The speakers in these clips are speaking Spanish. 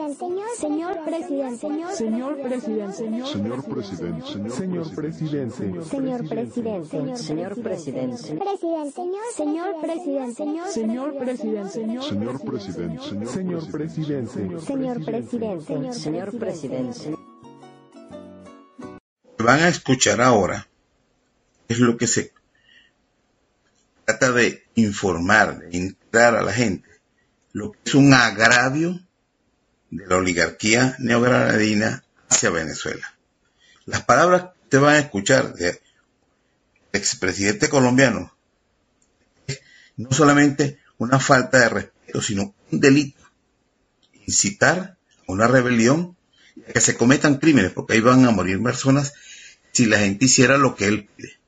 Presidente, señor, presidente, señor, señor presidente, señor, señor presidente, señor presidente, señor presidente, señor presidente, presidente, señor presidente, señor presidente, señor presidente, señor presidente, señor presidente, señor presidente. Van a escuchar ahora es lo que se trata de informar, de entrar a la gente, lo que es un agravio de la oligarquía neogranadina hacia Venezuela. Las palabras que te van a escuchar del expresidente colombiano es no solamente una falta de respeto, sino un delito. Incitar a una rebelión a que se cometan crímenes, porque ahí van a morir personas si la gente hiciera lo que él pide.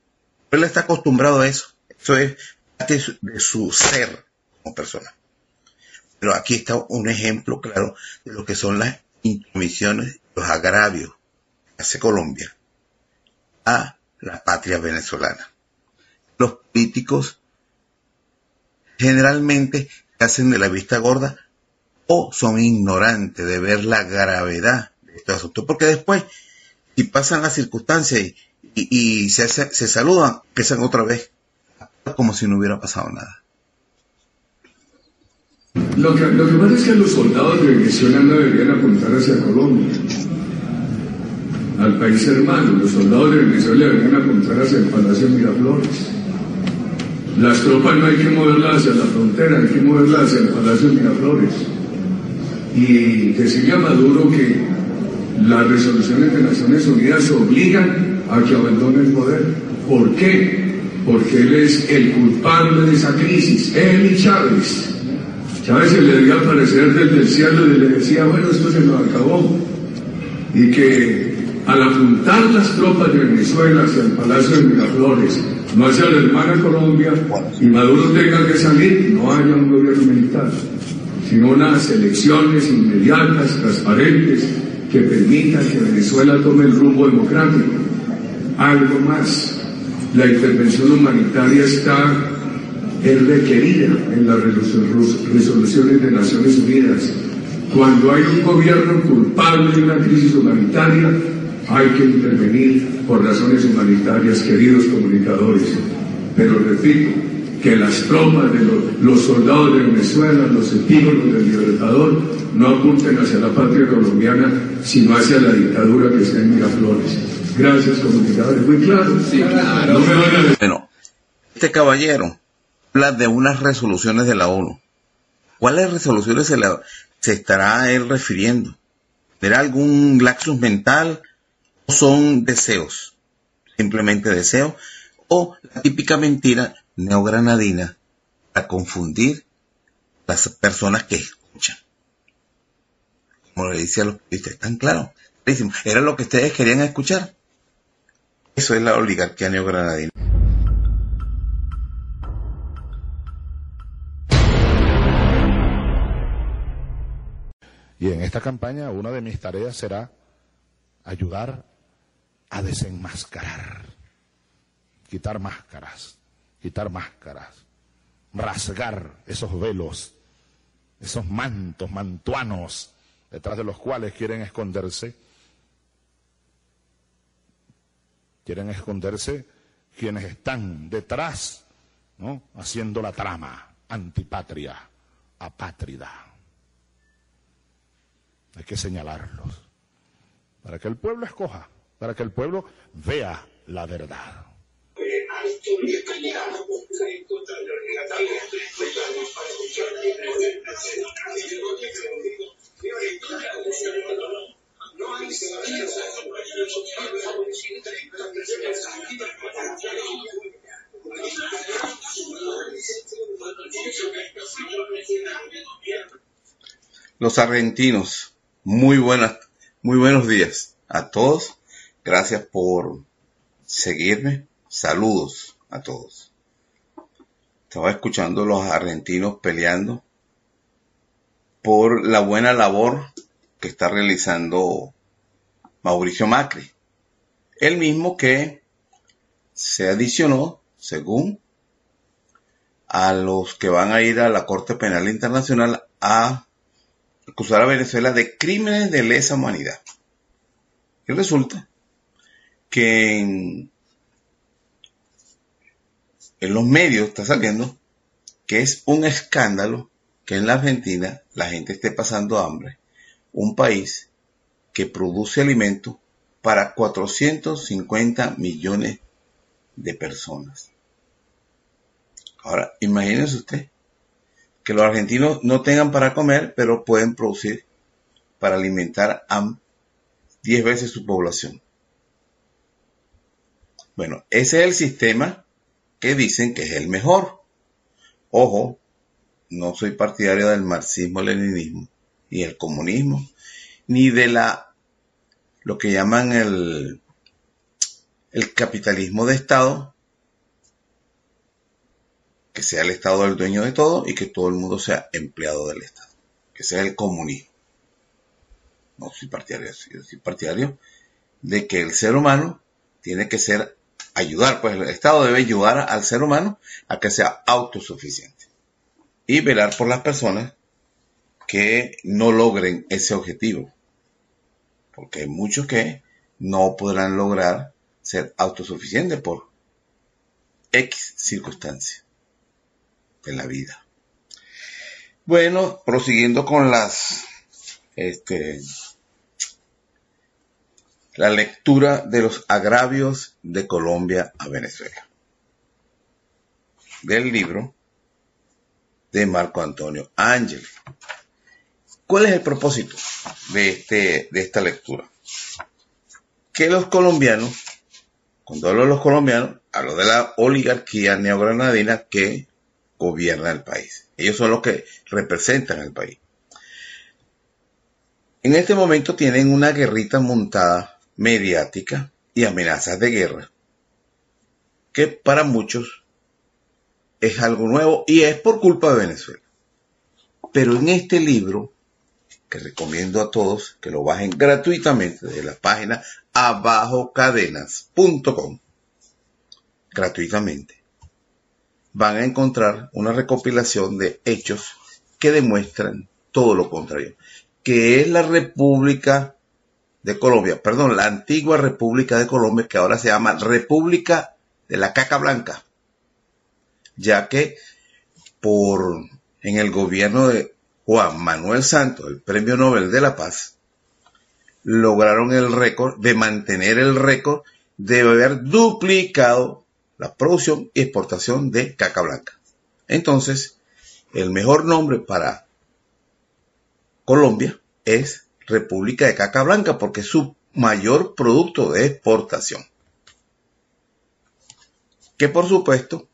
Él está acostumbrado a eso. Eso es parte de su ser como persona. Pero aquí está un ejemplo claro de lo que son las intromisiones, los agravios que hace Colombia a la patria venezolana. Los políticos generalmente hacen de la vista gorda o son ignorantes de ver la gravedad de este asunto, porque después, si pasan las circunstancias y, se, se saludan, empiezan otra vez como si no hubiera pasado nada. Lo que, lo que pasa es que los soldados de Venezuela no deberían apuntar hacia Colombia, al país hermano. Los soldados de Venezuela deberían apuntar hacia el Palacio Miraflores. Las tropas no hay que moverlas hacia la frontera, hay que moverlas hacia el Palacio Miraflores. Y decirle a Maduro que las resoluciones de Naciones Unidas obligan a que abandone el poder. ¿Por qué? Porque él es el culpable de esa crisis, él y Chávez. Chávez se le dio aparecer desde el cielo y le decía, bueno, esto se nos acabó. Y que al apuntar las tropas de Venezuela hacia el Palacio de Miraflores, no hacia la hermana Colombia, y Maduro tenga que salir, no haya un gobierno militar, sino unas elecciones inmediatas, transparentes, que permitan que Venezuela tome el rumbo democrático. Algo más, la intervención humanitaria está es requerida en las resoluciones de Naciones Unidas. Cuando hay un gobierno culpable de una crisis humanitaria, hay que intervenir por razones humanitarias, queridos comunicadores. Pero repito, que las tropas de los, soldados de Venezuela, los epígonos del libertador, no apunten hacia la patria colombiana, sino hacia la dictadura que está en Miraflores. Gracias, comunicadores. Muy claro. Sí, claro. Bueno, este caballero habla de unas resoluciones de la ONU. ¿Cuáles resoluciones se, se estará él refiriendo? ¿Será algún laxus mental o son deseos? Simplemente deseos o la típica mentira neogranadina a confundir las personas que escuchan. Como le decía a los periodistas, ¿están claros? Era lo que ustedes querían escuchar. Eso es la oligarquía neogranadina. Y en esta campaña una de mis tareas será ayudar a desenmascarar, quitar máscaras, quitar máscaras, rasgar esos velos, esos mantos mantuanos detrás de los cuales quieren esconderse. Quieren esconderse quienes están detrás, ¿no? Haciendo la trama antipatria, apátrida. Hay que señalarlos para que el pueblo escoja, para que el pueblo vea la verdad. Los argentinos Muy buenas, muy buenos días a todos. Gracias por seguirme. Saludos a todos. Estaba escuchando los argentinos peleando por la buena labor que está realizando Mauricio Macri. El mismo que se adicionó, según a los que van a ir a la Corte Penal Internacional a acusar a Venezuela de crímenes de lesa humanidad. Y resulta que en, los medios está saliendo que es un escándalo que en la Argentina la gente esté pasando hambre, un país que produce alimento para 450 millones de personas. Ahora, imagínense usted que los argentinos no tengan para comer, pero pueden producir para alimentar a 10 veces su población. Bueno, ese es el sistema que dicen que es el mejor. Ojo, no soy partidario del marxismo-leninismo, ni el comunismo, ni de la lo que llaman el, el capitalismo de Estado, que sea el Estado el dueño de todo y que todo el mundo sea empleado del Estado, que sea el comunismo. No soy partidario, soy partidario de que el ser humano tiene que ser ayudar, pues el Estado debe ayudar al ser humano a que sea autosuficiente y velar por las personas que no logren ese objetivo. Porque hay muchos que no podrán lograr ser autosuficientes por X circunstancias de la vida. Bueno, prosiguiendo con las, este, la lectura de los agravios de Colombia a Venezuela. Del libro de Marco Antonio Ángel. ¿Cuál es el propósito de, este, de esta lectura? Que los colombianos, cuando hablo de los colombianos, hablo de la oligarquía neogranadina que gobierna el país. Ellos son los que representan el país. En este momento tienen una guerrita montada mediática y amenazas de guerra, que para muchos es algo nuevo y es por culpa de Venezuela. Pero en este libro, que recomiendo a todos que lo bajen gratuitamente de la página abajocadenas.com, gratuitamente, van a encontrar una recopilación de hechos que demuestran todo lo contrario, que es la República de Colombia, perdón, la antigua República de Colombia, que ahora se llama República de la Caca Blanca, ya que por en el gobierno de Juan Manuel Santos, el Premio Nobel de la Paz, lograron el récord de mantener el récord de haber duplicado la producción y exportación de caca blanca. Entonces, el mejor nombre para Colombia es República de Caca Blanca porque es su mayor producto de exportación. Que por supuesto,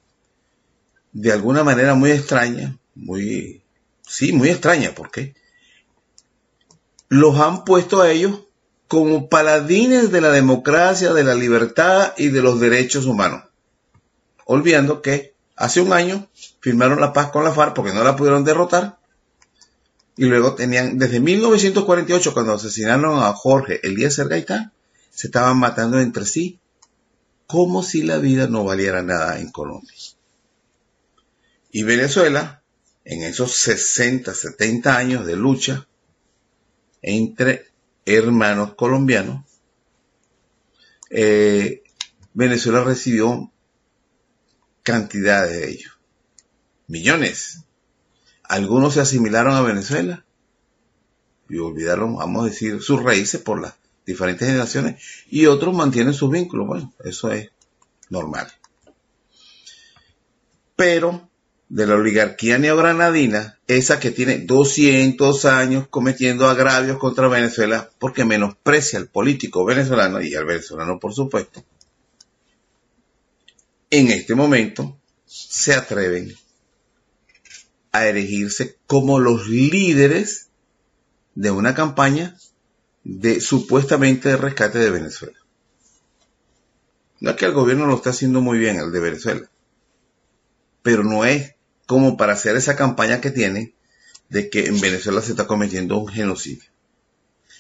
de alguna manera muy extraña, muy, sí, muy extraña, porque los han puesto a ellos como paladines de la democracia, de la libertad y de los derechos humanos. Olvidando que hace un año firmaron la paz con la FARC porque no la pudieron derrotar y luego tenían, desde 1948, cuando asesinaron a Jorge Eliezer Gaitán, se estaban matando entre sí, como si la vida no valiera nada en Colombia. Y Venezuela, en esos 60, 70 años de lucha entre hermanos colombianos, eh, Venezuela recibió cantidades de ellos, millones algunos se asimilaron a Venezuela y olvidaron, vamos a decir, sus raíces por las diferentes generaciones y otros mantienen sus vínculos. Bueno, eso es normal. Pero de la oligarquía neogranadina, esa que tiene 200 años cometiendo agravios contra Venezuela porque menosprecia al político venezolano y al venezolano por supuesto, en este momento se atreven a erigirse como los líderes de una campaña de supuestamente de rescate de Venezuela. No es que el gobierno lo esté haciendo muy bien, el de Venezuela, pero no es como para hacer esa campaña que tiene de que en Venezuela se está cometiendo un genocidio.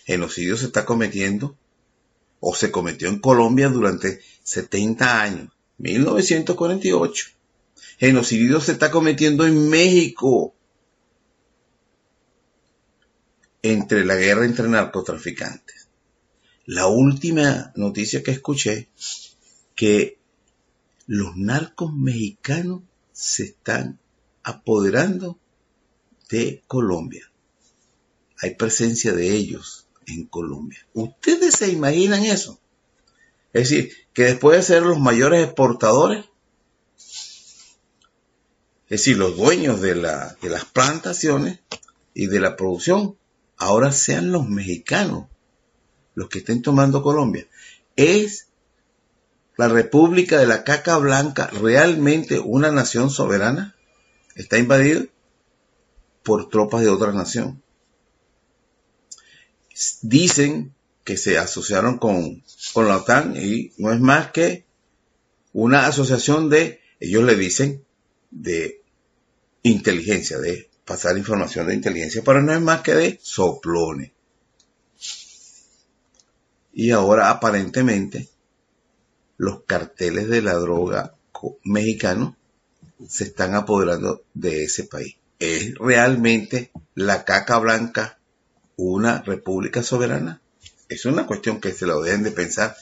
Genocidio se está cometiendo o se cometió en Colombia durante 70 años, 1948. Genocidio se está cometiendo en México entre la guerra entre narcotraficantes. La última noticia que escuché que los narcos mexicanos se están apoderando de Colombia. Hay presencia de ellos en Colombia. ¿Ustedes se imaginan eso? Es decir, que después de ser los mayores exportadores, es decir, los dueños de, la, de las plantaciones y de la producción, ahora sean los mexicanos los que estén tomando Colombia. ¿Es la República de la Caca Blanca realmente una nación soberana? ¿Está invadida por tropas de otra nación? Dicen que se asociaron con, con la OTAN y no es más que una asociación de, ellos le dicen, de inteligencia, de pasar información de inteligencia, pero no es más que de soplones. Y ahora aparentemente los carteles de la droga mexicanos se están apoderando de ese país. ¿Es realmente la caca blanca una república soberana? Es una cuestión que se lo deben de pensar.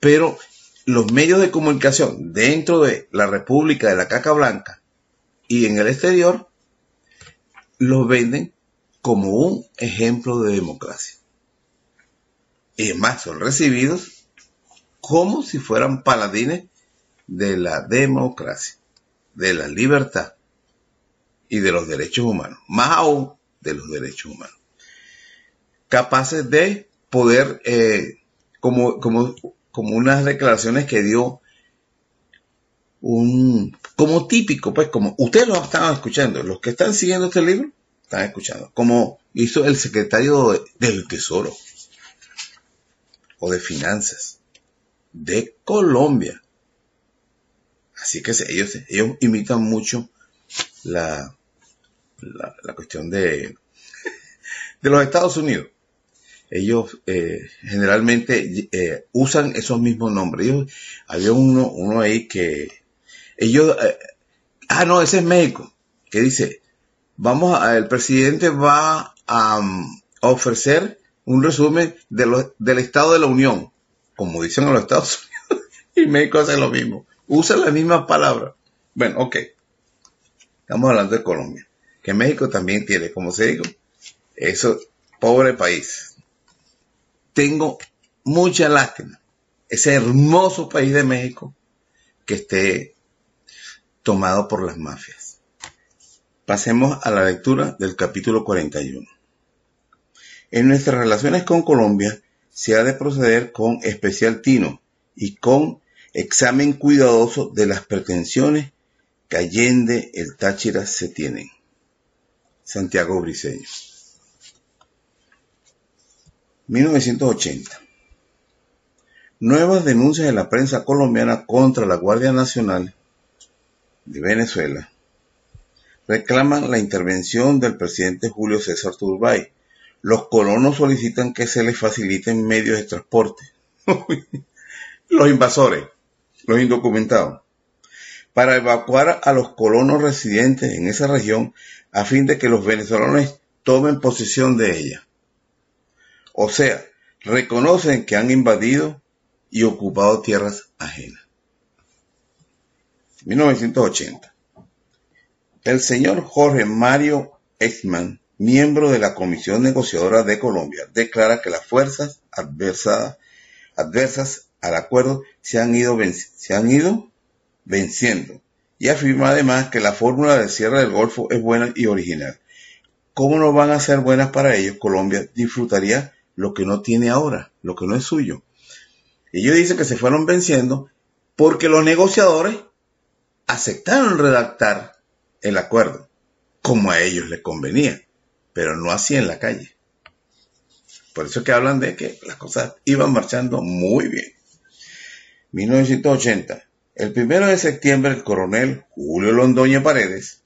Pero los medios de comunicación dentro de la República de la Caca Blanca y en el exterior los venden como un ejemplo de democracia. Y más, son recibidos como si fueran paladines de la democracia, de la libertad y de los derechos humanos, más aún de los derechos humanos. Capaces de poder, eh, como, como, como unas declaraciones que dio un, como típico, pues como ustedes lo están escuchando, los que están siguiendo este libro, están escuchando, como hizo el secretario del Tesoro o de Finanzas de Colombia. Así que ellos, ellos imitan mucho la, la, cuestión de, de los Estados Unidos. Ellos eh, generalmente eh, usan esos mismos nombres. había uno, uno ahí que ellos, eh, ah, no, ese es México, que dice, vamos a, el presidente va a, um, ofrecer un resumen de del Estado de la Unión, como dicen en los Estados Unidos, y México hace lo mismo, usa las mismas palabras. Bueno, ok, estamos hablando de Colombia, que México también tiene, como se digo, eso, pobre país. Tengo mucha lástima, ese hermoso país de México, que esté tomado por las mafias. Pasemos a la lectura del capítulo 41. En nuestras relaciones con Colombia se ha de proceder con especial tino y con examen cuidadoso de las pretensiones que Allende el Táchira se tienen. Santiago Briceño. 1980. Nuevas denuncias de la prensa colombiana contra la Guardia Nacional de Venezuela reclaman la intervención del presidente Julio César Turbay. Los colonos solicitan que se les faciliten medios de transporte. los invasores, los indocumentados, para evacuar a los colonos residentes en esa región a fin de que los venezolanos tomen posesión de ella. O sea, reconocen que han invadido y ocupado tierras ajenas. 1980. El señor Jorge Mario Eichmann, miembro de la Comisión Negociadora de Colombia, declara que las fuerzas adversas, al acuerdo se han, ido se han ido venciendo y afirma además que la fórmula de cierre del Golfo es buena y original. ¿Cómo no van a ser buenas para ellos? Colombia disfrutaría lo que no tiene ahora, lo que no es suyo. Ellos dicen que se fueron venciendo porque los negociadores aceptaron redactar el acuerdo como a ellos les convenía, pero no así en la calle. Por eso es que hablan de que las cosas iban marchando muy bien. 1980. El primero de septiembre, el coronel Julio Londoño Paredes,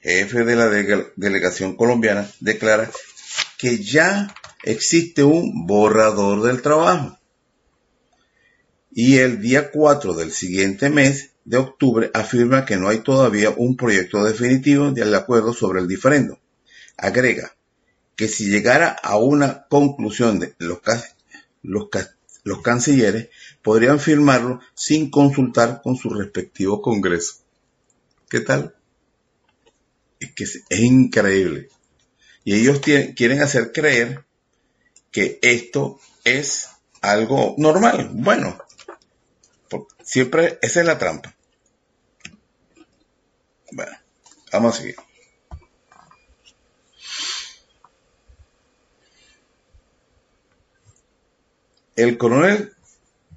jefe de la dele- delegación colombiana, declara que ya existe un borrador del trabajo. Y el día 4 del siguiente mes de octubre afirma que no hay todavía un proyecto definitivo del acuerdo sobre el diferendo. Agrega que si llegara a una conclusión los, los, los cancilleres podrían firmarlo sin consultar con su respectivo congreso. ¿Qué tal? Es que es, increíble. Y ellos quieren hacer creer que esto es algo normal. Bueno, siempre esa es la trampa. Bueno, vamos a seguir. El coronel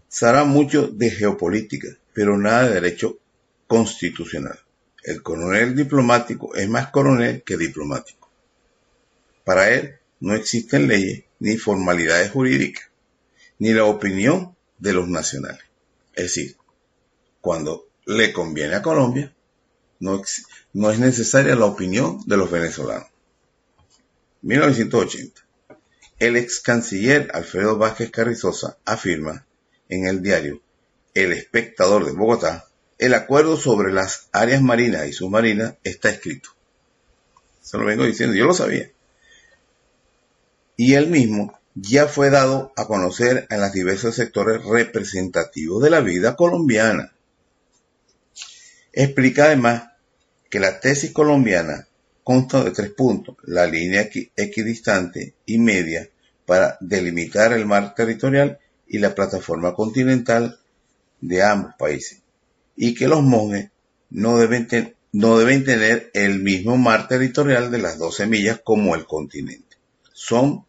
sabrá mucho de geopolítica, pero nada de derecho constitucional. El coronel diplomático es más coronel que diplomático. Para él no existen leyes ni formalidades jurídicas, ni la opinión de los nacionales. Es decir, cuando le conviene a Colombia, no, es necesaria la opinión de los venezolanos. 1980. El ex canciller Alfredo Vázquez Carrizosa afirma en el diario El Espectador de Bogotá, el acuerdo sobre las áreas marinas y submarinas está escrito. Se lo vengo diciendo, yo lo sabía. Y él mismo ya fue dado a conocer en los diversos sectores representativos de la vida colombiana. Explica además que la tesis colombiana consta de tres puntos, la línea equi- equidistante y media para delimitar el mar territorial y la plataforma continental de ambos países, y que los monjes no deben, ten- no deben tener el mismo mar territorial de las 12 millas como el continente. Son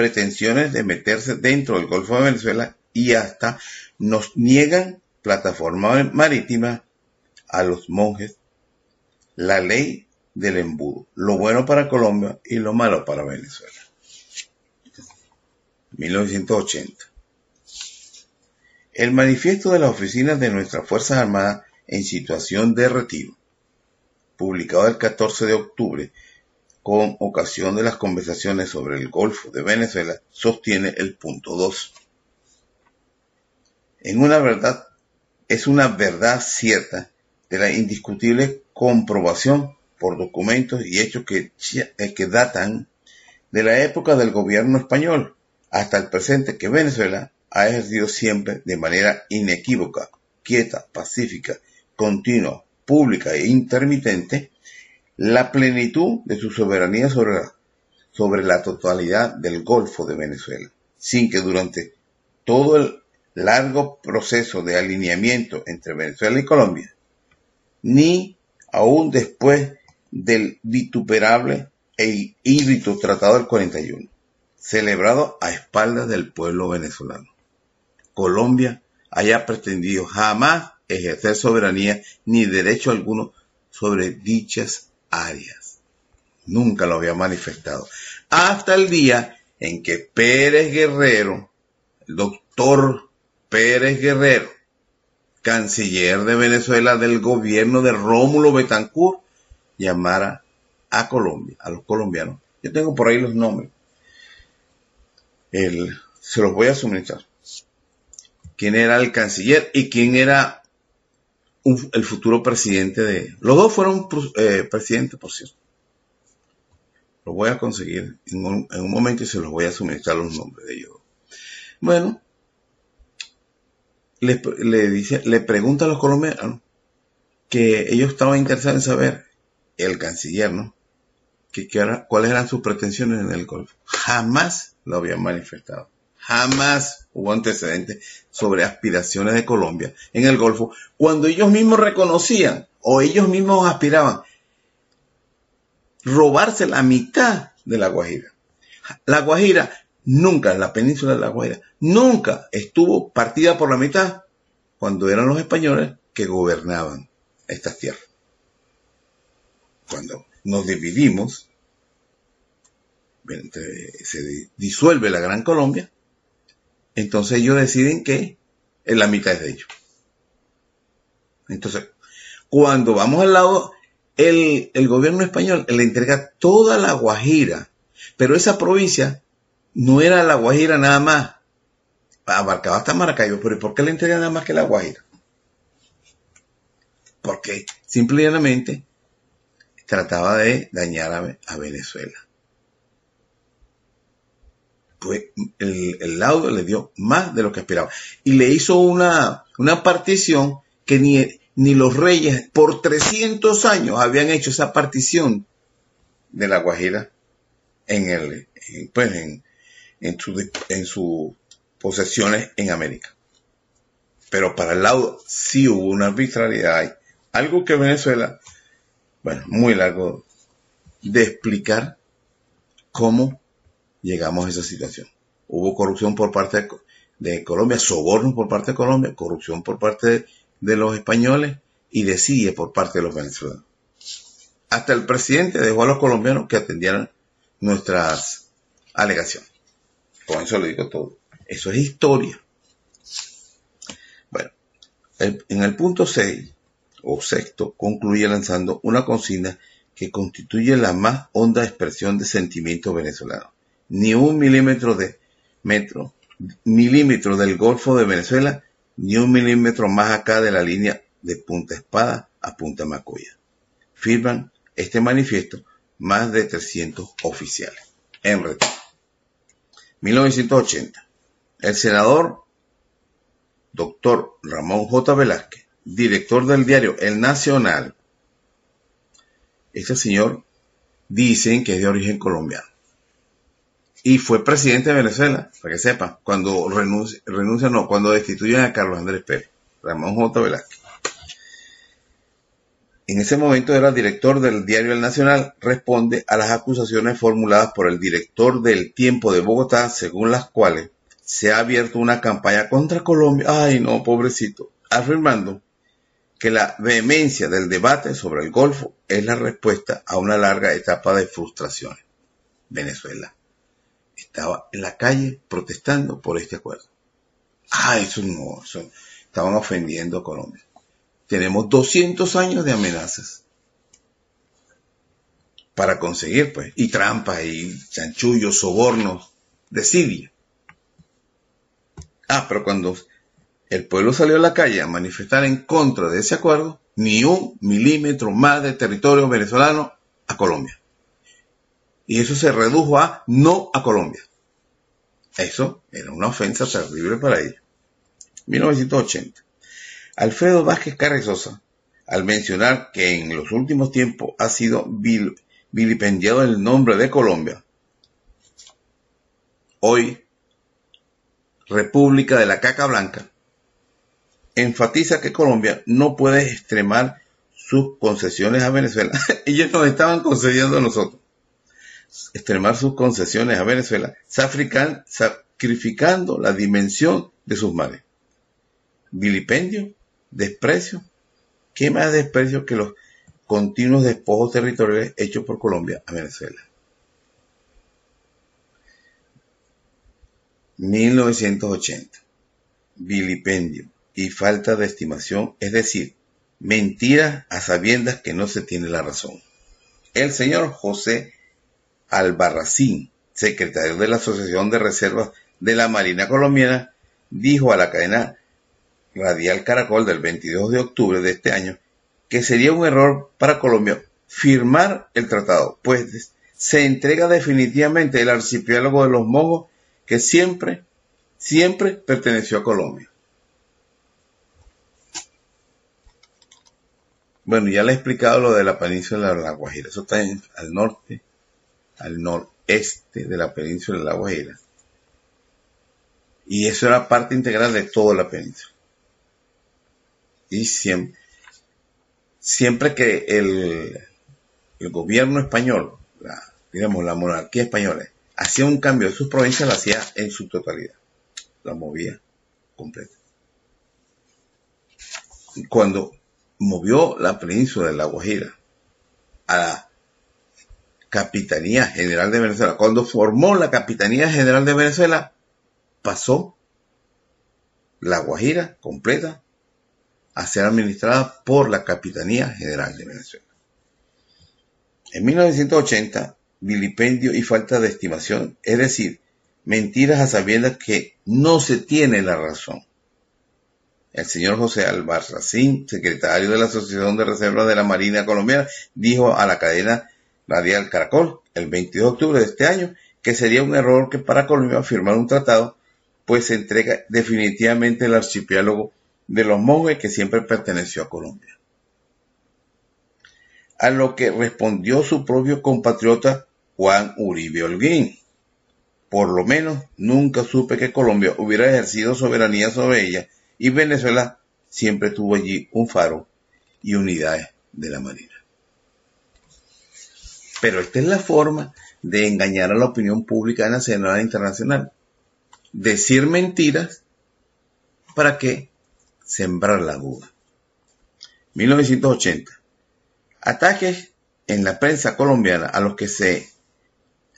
pretensiones de meterse dentro del Golfo de Venezuela y hasta nos niegan plataforma marítima a los monjes la ley del embudo, lo bueno para Colombia y lo malo para Venezuela. 1980. El manifiesto de las oficinas de nuestras Fuerzas Armadas en situación de retiro, publicado el 14 de octubre con ocasión de las conversaciones sobre el Golfo de Venezuela, sostiene el punto 2. En una verdad, es una verdad cierta de la indiscutible comprobación por documentos y hechos que, eh, que datan de la época del gobierno español hasta el presente que Venezuela ha ejercido siempre de manera inequívoca, quieta, pacífica, continua, pública e intermitente la plenitud de su soberanía sobre la, sobre la totalidad del Golfo de Venezuela, sin que durante todo el largo proceso de alineamiento entre Venezuela y Colombia, ni aún después del vituperable e híbrido Tratado del 41, celebrado a espaldas del pueblo venezolano. Colombia haya pretendido jamás ejercer soberanía ni derecho alguno sobre dichas áreas. Nunca lo había manifestado. Hasta el día en que Pérez Guerrero, el doctor Pérez Guerrero, canciller de Venezuela del gobierno de Rómulo Betancourt, llamara a Colombia, a los colombianos. Yo tengo por ahí los nombres. El, se los voy a suministrar. Quién era el canciller y quién era un, el futuro presidente de... Los dos fueron eh, presidentes, por cierto. Los voy a conseguir en un, en un momento y se los voy a suministrar los nombres de ellos. Bueno, le, le, dice, le pregunta a los colombianos que ellos estaban interesados en saber, el canciller, ¿no? Que, que era, cuáles eran sus pretensiones en el Golfo. Jamás lo habían manifestado. Jamás hubo antecedentes sobre aspiraciones de Colombia en el Golfo, cuando ellos mismos reconocían o ellos mismos aspiraban robarse la mitad de la Guajira. La Guajira nunca, la península de la Guajira, nunca estuvo partida por la mitad cuando eran los españoles que gobernaban estas tierras. Cuando nos dividimos, se di- disuelve la Gran Colombia, entonces ellos deciden que la mitad es de ellos. Entonces, cuando vamos al lado, el, el gobierno español le entrega toda la Guajira, pero esa provincia no era la Guajira nada más, abarcaba hasta Maracaibo, pero ¿por qué le entrega nada más que la Guajira? Porque simplemente trataba de dañar a, a Venezuela. Pues el, el le dio más de lo que esperaba. Y le hizo una, una partición que ni, ni los reyes por 300 años habían hecho esa partición de la Guajira en el, pues en, en su, en sus posesiones en América. Pero para el laudo sí hubo una arbitrariedad. Algo que Venezuela, bueno, muy largo de explicar cómo llegamos a esa situación. Hubo corrupción por parte de, Colombia, sobornos por parte de Colombia, corrupción por parte de, de los españoles y desidia por parte de los venezolanos. Hasta el presidente dejó a los colombianos que atendieran nuestras alegaciones. Con eso le digo todo. Eso es historia. Bueno, el- en el punto 6 o sexto concluye lanzando una consigna que constituye la más honda expresión de sentimiento venezolano. Ni un milímetro de metro, milímetro del Golfo de Venezuela, ni un milímetro más acá de la línea de Punta Espada a Punta Macoya. Firman este manifiesto más de 300 oficiales. En retiro. 1980. El senador doctor Ramón J. Velázquez, director del diario El Nacional, este señor dicen que es de origen colombiano. Y fue presidente de Venezuela, para que sepa, cuando renuncia, renuncia no, cuando destituyen a Carlos Andrés Pérez, Ramón J. Velázquez. En ese momento era director del diario El Nacional, responde a las acusaciones formuladas por el director del Tiempo de Bogotá, según las cuales se ha abierto una campaña contra Colombia, ay no, pobrecito, afirmando que la vehemencia del debate sobre el Golfo es la respuesta a una larga etapa de frustraciones. Venezuela estaba en la calle protestando por este acuerdo. Ah, eso no, eso, estaban ofendiendo a Colombia. Tenemos 200 años de amenazas para conseguir, pues, y trampas, y chanchullos, sobornos, desidia. Ah, pero cuando el pueblo salió a la calle a manifestar en contra de ese acuerdo, ni un milímetro más de territorio venezolano a Colombia. Y eso se redujo a no a Colombia. Eso era una ofensa terrible para ellos. 1980. Alfredo Vázquez Carrizosa, al mencionar que en los últimos tiempos ha sido vil- vilipendiado el nombre de Colombia, hoy República de la Caca Blanca, enfatiza que Colombia no puede extremar sus concesiones a Venezuela. Ellos nos estaban concediendo a nosotros. Extremar sus concesiones a Venezuela, sacrifican- sacrificando la dimensión de sus mares. Vilipendio, desprecio. ¿Qué más desprecio que los continuos despojos territoriales hechos por Colombia a Venezuela? 1980. Vilipendio y falta de estimación, es decir, mentiras a sabiendas que no se tiene la razón. El señor José Albarracín, secretario de la Asociación de Reservas de la Marina Colombiana, dijo a la cadena Radial Caracol del 22 de octubre de este año que sería un error para Colombia firmar el tratado, pues se entrega definitivamente el archipiélago de los Mongos que siempre, siempre perteneció a Colombia. Bueno, ya le he explicado lo de la península de la Guajira. Eso está al norte, al noreste de la península de la Guajira. Y eso era parte integral de toda la península. Y siempre, siempre que el, el gobierno español, la, digamos, la monarquía española, hacía un cambio de sus provincias, lo hacía en su totalidad. La movía completa. Cuando movió la península de la Guajira a, Capitanía General de Venezuela, cuando formó la Capitanía General de Venezuela, pasó la Guajira completa a ser administrada por la Capitanía General de Venezuela. En 1980, vilipendio y falta de estimación, es decir, mentiras a sabiendas que no se tiene la razón. El señor José Albarracín, secretario de la Asociación de Reservas de la Marina Colombiana, dijo a la cadena radial Caracol el 22 de octubre de este año que sería un error que para Colombia firmar un tratado, pues se entrega definitivamente el archipiélago de los monjes que siempre perteneció a Colombia. A lo que respondió su propio compatriota Juan Uribe Holguín. Por lo menos nunca supe que Colombia hubiera ejercido soberanía sobre ella y Venezuela siempre tuvo allí un faro y unidades de la Marina. Pero esta es la forma de engañar a la opinión pública nacional e internacional. Decir mentiras para que sembrar la duda. 1980. Ataques en la prensa colombiana a los que se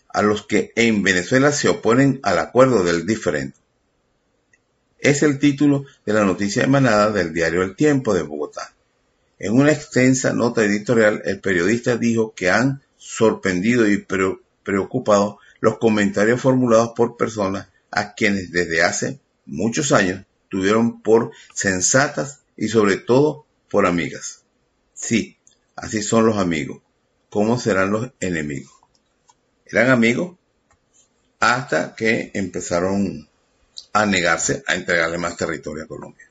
a los que en Venezuela se oponen al acuerdo del diferente. Es el título de la noticia emanada del diario El Tiempo de Bogotá. En una extensa nota editorial, el periodista dijo que han sorprendido y preocupado los comentarios formulados por personas a quienes desde hace muchos años tuvieron por sensatas y sobre todo por amigas. Sí, así son los amigos. ¿Cómo serán los enemigos? Eran amigos hasta que empezaron a negarse a entregarle más territorio a Colombia.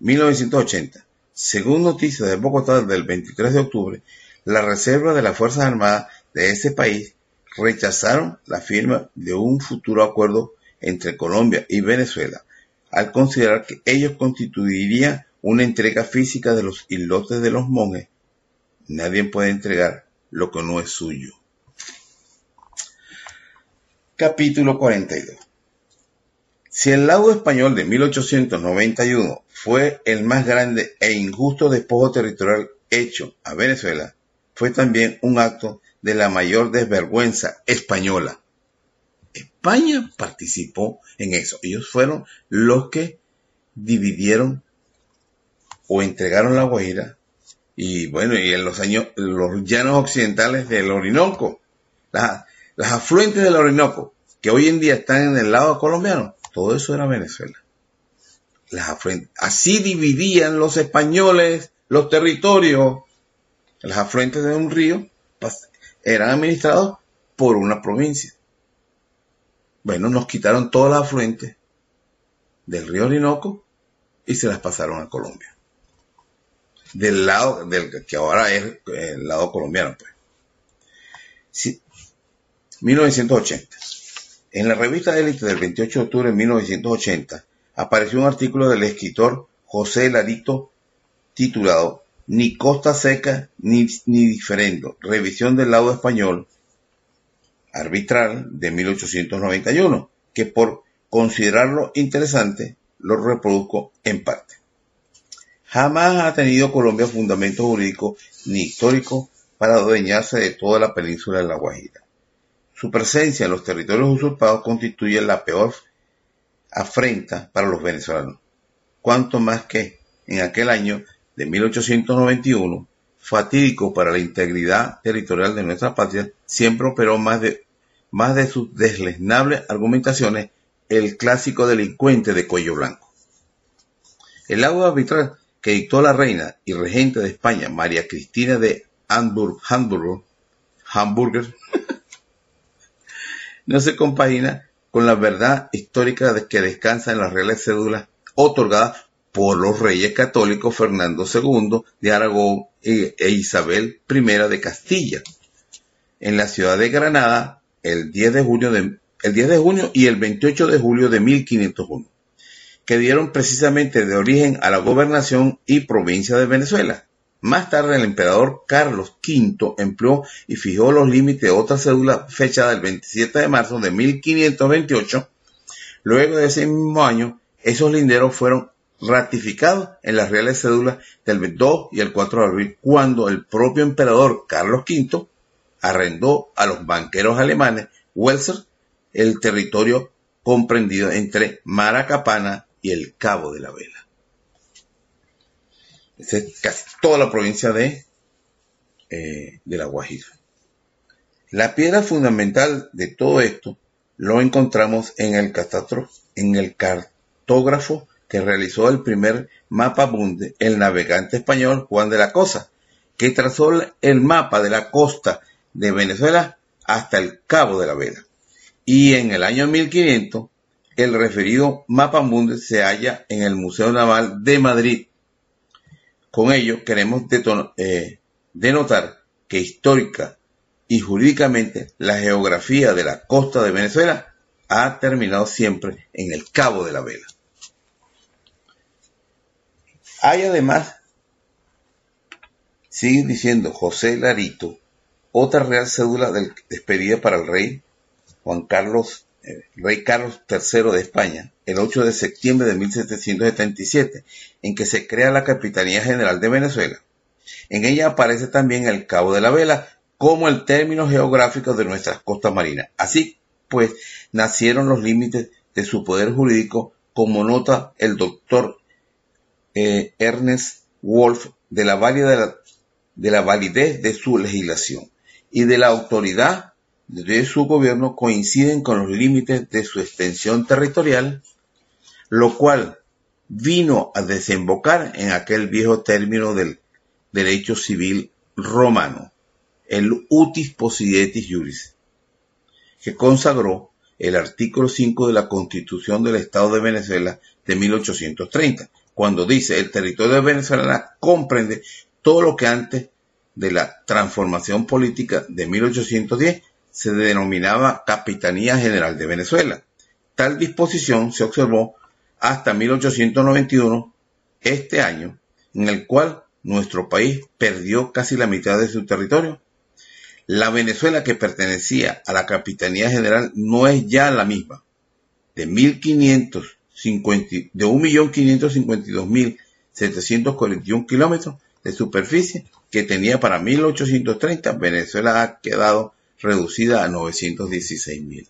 1980. Según noticias de Bogotá del 23 de octubre, la reserva de las Fuerzas Armadas de ese país rechazaron la firma de un futuro acuerdo entre Colombia y Venezuela, al considerar que ellos constituirían una entrega física de los islotes de los monjes. Nadie puede entregar lo que no es suyo. Capítulo 42 Si el laudo español de 1891 fue el más grande e injusto despojo territorial hecho a Venezuela, fue también un acto de la mayor desvergüenza española. España participó en eso. Ellos fueron los que dividieron o entregaron la Guaira y bueno, y en los años, los llanos occidentales del Orinoco, las, las afluentes del Orinoco, que hoy en día están en el lado colombiano, todo eso era Venezuela. Las afluentes. Así dividían los españoles los territorios las afluentes de un río eran administrados por una provincia. Bueno, nos quitaron todas las afluentes del río Orinoco y se las pasaron a Colombia. Del lado del que ahora es el lado colombiano, pues. Sí. 1980. En la revista Élite del 28 de octubre de 1980 apareció un artículo del escritor José Larito titulado ni costa seca ni, ni diferendo. Revisión del lado español arbitral de 1891, que por considerarlo interesante lo reproduzco en parte. Jamás ha tenido Colombia fundamento jurídico ni histórico para adueñarse de toda la península de La Guajira. Su presencia en los territorios usurpados constituye la peor afrenta para los venezolanos, cuanto más que en aquel año de 1891, fatídico para la integridad territorial de nuestra patria, siempre operó más de, más de sus deslesnables argumentaciones el clásico delincuente de cuello blanco. El agua arbitral que dictó la reina y regente de España, María Cristina de Hamburg, Hamburg, Hamburger, no se compagina con la verdad histórica que descansa en las reales cédulas otorgadas por los reyes católicos Fernando II de Aragón e, Isabel I de Castilla, en la ciudad de Granada el 10 de junio, de, el 10 de junio y el 28 de julio de 1501, que dieron precisamente de origen a la gobernación y provincia de Venezuela. Más tarde el emperador Carlos V empleó y fijó los límites de otra cédula fechada el 27 de marzo de 1528. Luego de ese mismo año, esos linderos fueron ratificado en las reales cédulas del 2 y el 4 de abril, cuando el propio emperador Carlos V arrendó a los banqueros alemanes Welser el territorio comprendido entre Maracapana y el Cabo de la Vela. Es casi toda la provincia de, eh, de La Guajira. La piedra fundamental de todo esto lo encontramos en el catastro, en el cartógrafo que realizó el primer mapa mundi, el navegante español Juan de la Cosa, que trazó el mapa de la costa de Venezuela hasta el Cabo de la Vela. Y en el año 1500, el referido mapa mundi se halla en el Museo Naval de Madrid. Con ello queremos eh, denotar que histórica y jurídicamente la geografía de la costa de Venezuela ha terminado siempre en el Cabo de la Vela. Hay además, sigue diciendo José Larito, otra real cédula de despedida para el rey Juan Carlos, eh, rey Carlos III de España, el 8 de septiembre de 1777, en que se crea la Capitanía General de Venezuela. En ella aparece también el Cabo de la Vela como el término geográfico de nuestras costas marinas. Así pues, nacieron los límites de su poder jurídico, como nota el doctor eh, Ernest Wolf de la, de la validez de su legislación y de la autoridad de su gobierno coinciden con los límites de su extensión territorial, lo cual vino a desembocar en aquel viejo término del derecho civil romano, el utis possidetis juris, que consagró el artículo 5 de la Constitución del Estado de Venezuela de 1830, cuando dice el territorio de Venezuela comprende todo lo que antes de la transformación política de 1810 se denominaba Capitanía General de Venezuela. Tal disposición se observó hasta 1891, este año, en el cual nuestro país perdió casi la mitad de su territorio. La Venezuela que pertenecía a la Capitanía General no es ya la misma. De 1550, de 1.552.741 kilómetros de superficie que tenía para 1830, Venezuela ha quedado reducida a 916.000.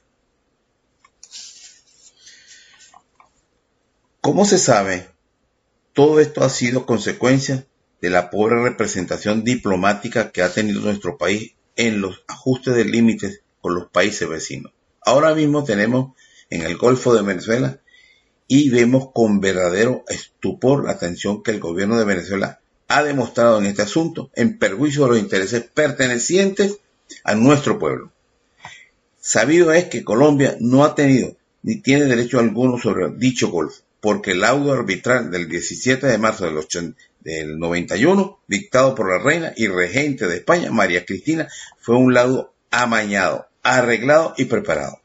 ¿Cómo se sabe? Todo esto ha sido consecuencia de la pobre representación diplomática que ha tenido nuestro país en los ajustes de límites con los países vecinos. Ahora mismo tenemos en el Golfo de Venezuela y vemos con verdadero estupor la atención que el gobierno de Venezuela ha demostrado en este asunto en perjuicio de los intereses pertenecientes a nuestro pueblo. Sabido es que Colombia no ha tenido ni tiene derecho alguno sobre dicho golfo, porque el laudo arbitral del 17 de marzo del, del 91, dictado por la reina y regente de España, María Cristina, fue un laudo amañado, arreglado y preparado.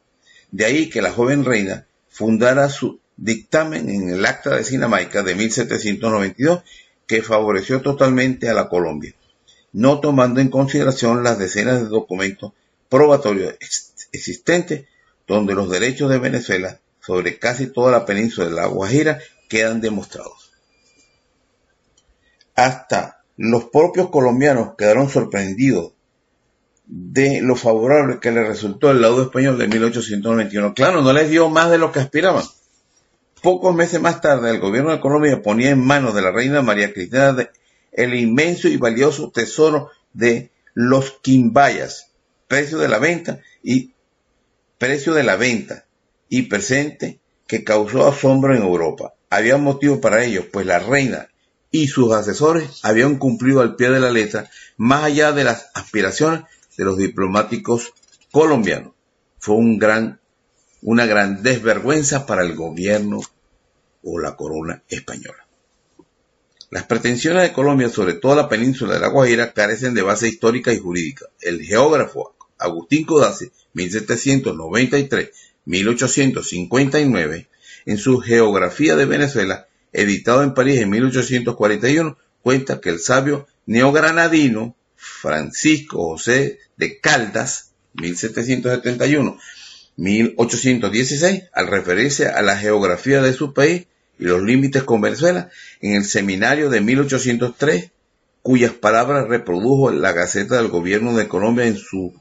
De ahí que la joven reina fundara su dictamen en el Acta de Sinamaica de 1792, que favoreció totalmente a la Colombia no tomando en consideración las decenas de documentos probatorios existentes donde los derechos de Venezuela sobre casi toda la península de la Guajira quedan demostrados. Hasta los propios colombianos quedaron sorprendidos de lo favorable que les resultó el laudo español de 1891. Claro, no les dio más de lo que aspiraban. Pocos meses más tarde, el gobierno de Colombia ponía en manos de la reina María Cristina el inmenso y valioso tesoro de los quimbayas, precio de la venta y precio de la venta y presente que causó asombro en Europa. Había motivo para ello, pues la reina y sus asesores habían cumplido al pie de la letra más allá de las aspiraciones de los diplomáticos colombianos. Fue un gran, una gran desvergüenza para el gobierno o la corona española. Las pretensiones de Colombia sobre toda la península de la Guajira carecen de base histórica y jurídica. El geógrafo Agustín Codazzi, 1793-1859, en su Geografía de Venezuela, editado en París en 1841, cuenta que el sabio neogranadino Francisco José de Caldas, 1771-1816, al referirse a la geografía de su país, y los límites con Venezuela en el seminario de 1803 cuyas palabras reprodujo la Gaceta del Gobierno de Colombia en su,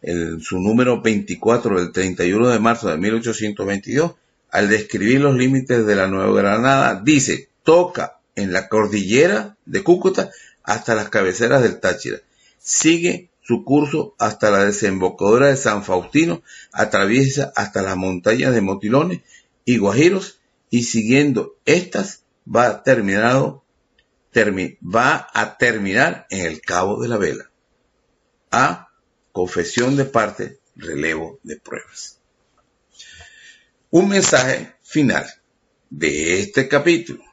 en su número 24 del 31 de marzo de 1822, al describir los límites de la Nueva Granada, dice, toca en la cordillera de Cúcuta hasta las cabeceras del Táchira. Sigue su curso hasta la desembocadura de San Faustino, atraviesa hasta las montañas de Motilones y Guajiros y siguiendo estas va terminado va a terminar en el Cabo de la Vela. A. Confesión de parte, relevo de pruebas. Un mensaje final de este capítulo.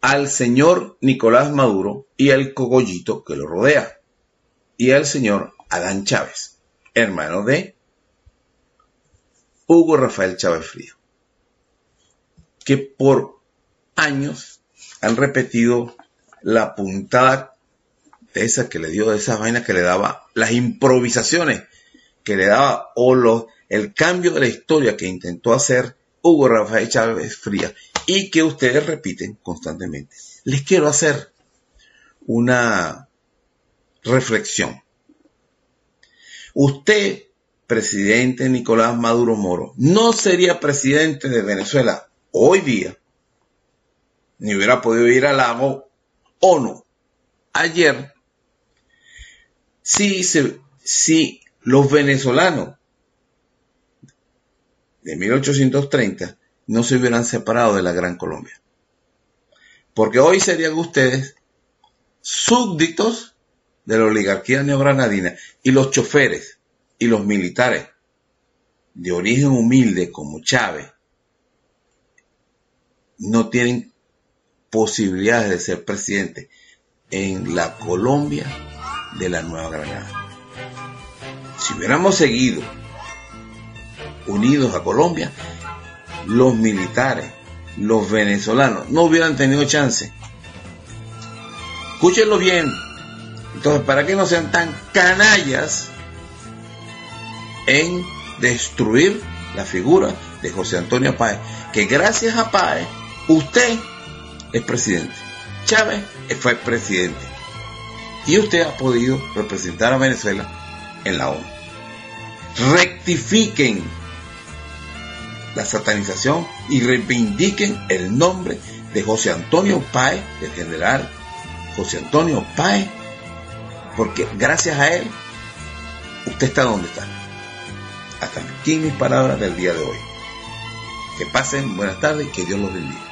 Al señor Nicolás Maduro y al cogollito que lo rodea. Y al señor Adán Chávez, hermano de Hugo Rafael Chávez Frío. Que por años han repetido la puntada de esa que le dio, de esa vaina que le daba, las improvisaciones que le daba o los, el cambio de la historia que intentó hacer Hugo Rafael Chávez Frías y que ustedes repiten constantemente. Les quiero hacer una reflexión. Usted, presidente Nicolás Maduro Moro, no sería presidente de Venezuela hoy día ni hubiera podido ir al lago ONU. Ayer, si, si los venezolanos de 1830 no se hubieran separado de la Gran Colombia. Porque hoy serían ustedes súbditos de la oligarquía neogranadina y los choferes y los militares de origen humilde como Chávez no tienen posibilidades de ser presidente en la Colombia de la Nueva Granada. Si hubiéramos seguido unidos a Colombia, los militares, los venezolanos, no hubieran tenido chance. Escúchenlo bien. Entonces, para que no sean tan canallas en destruir la figura de José Antonio Páez, que gracias a Páez, usted es presidente. Chávez fue presidente. Y usted ha podido representar a Venezuela en la ONU. Rectifiquen la satanización y reivindiquen el nombre de José Antonio Páez, del general José Antonio Páez, porque gracias a él usted está donde está. Hasta aquí mis palabras del día de hoy. Que pasen buenas tardes y que Dios los bendiga.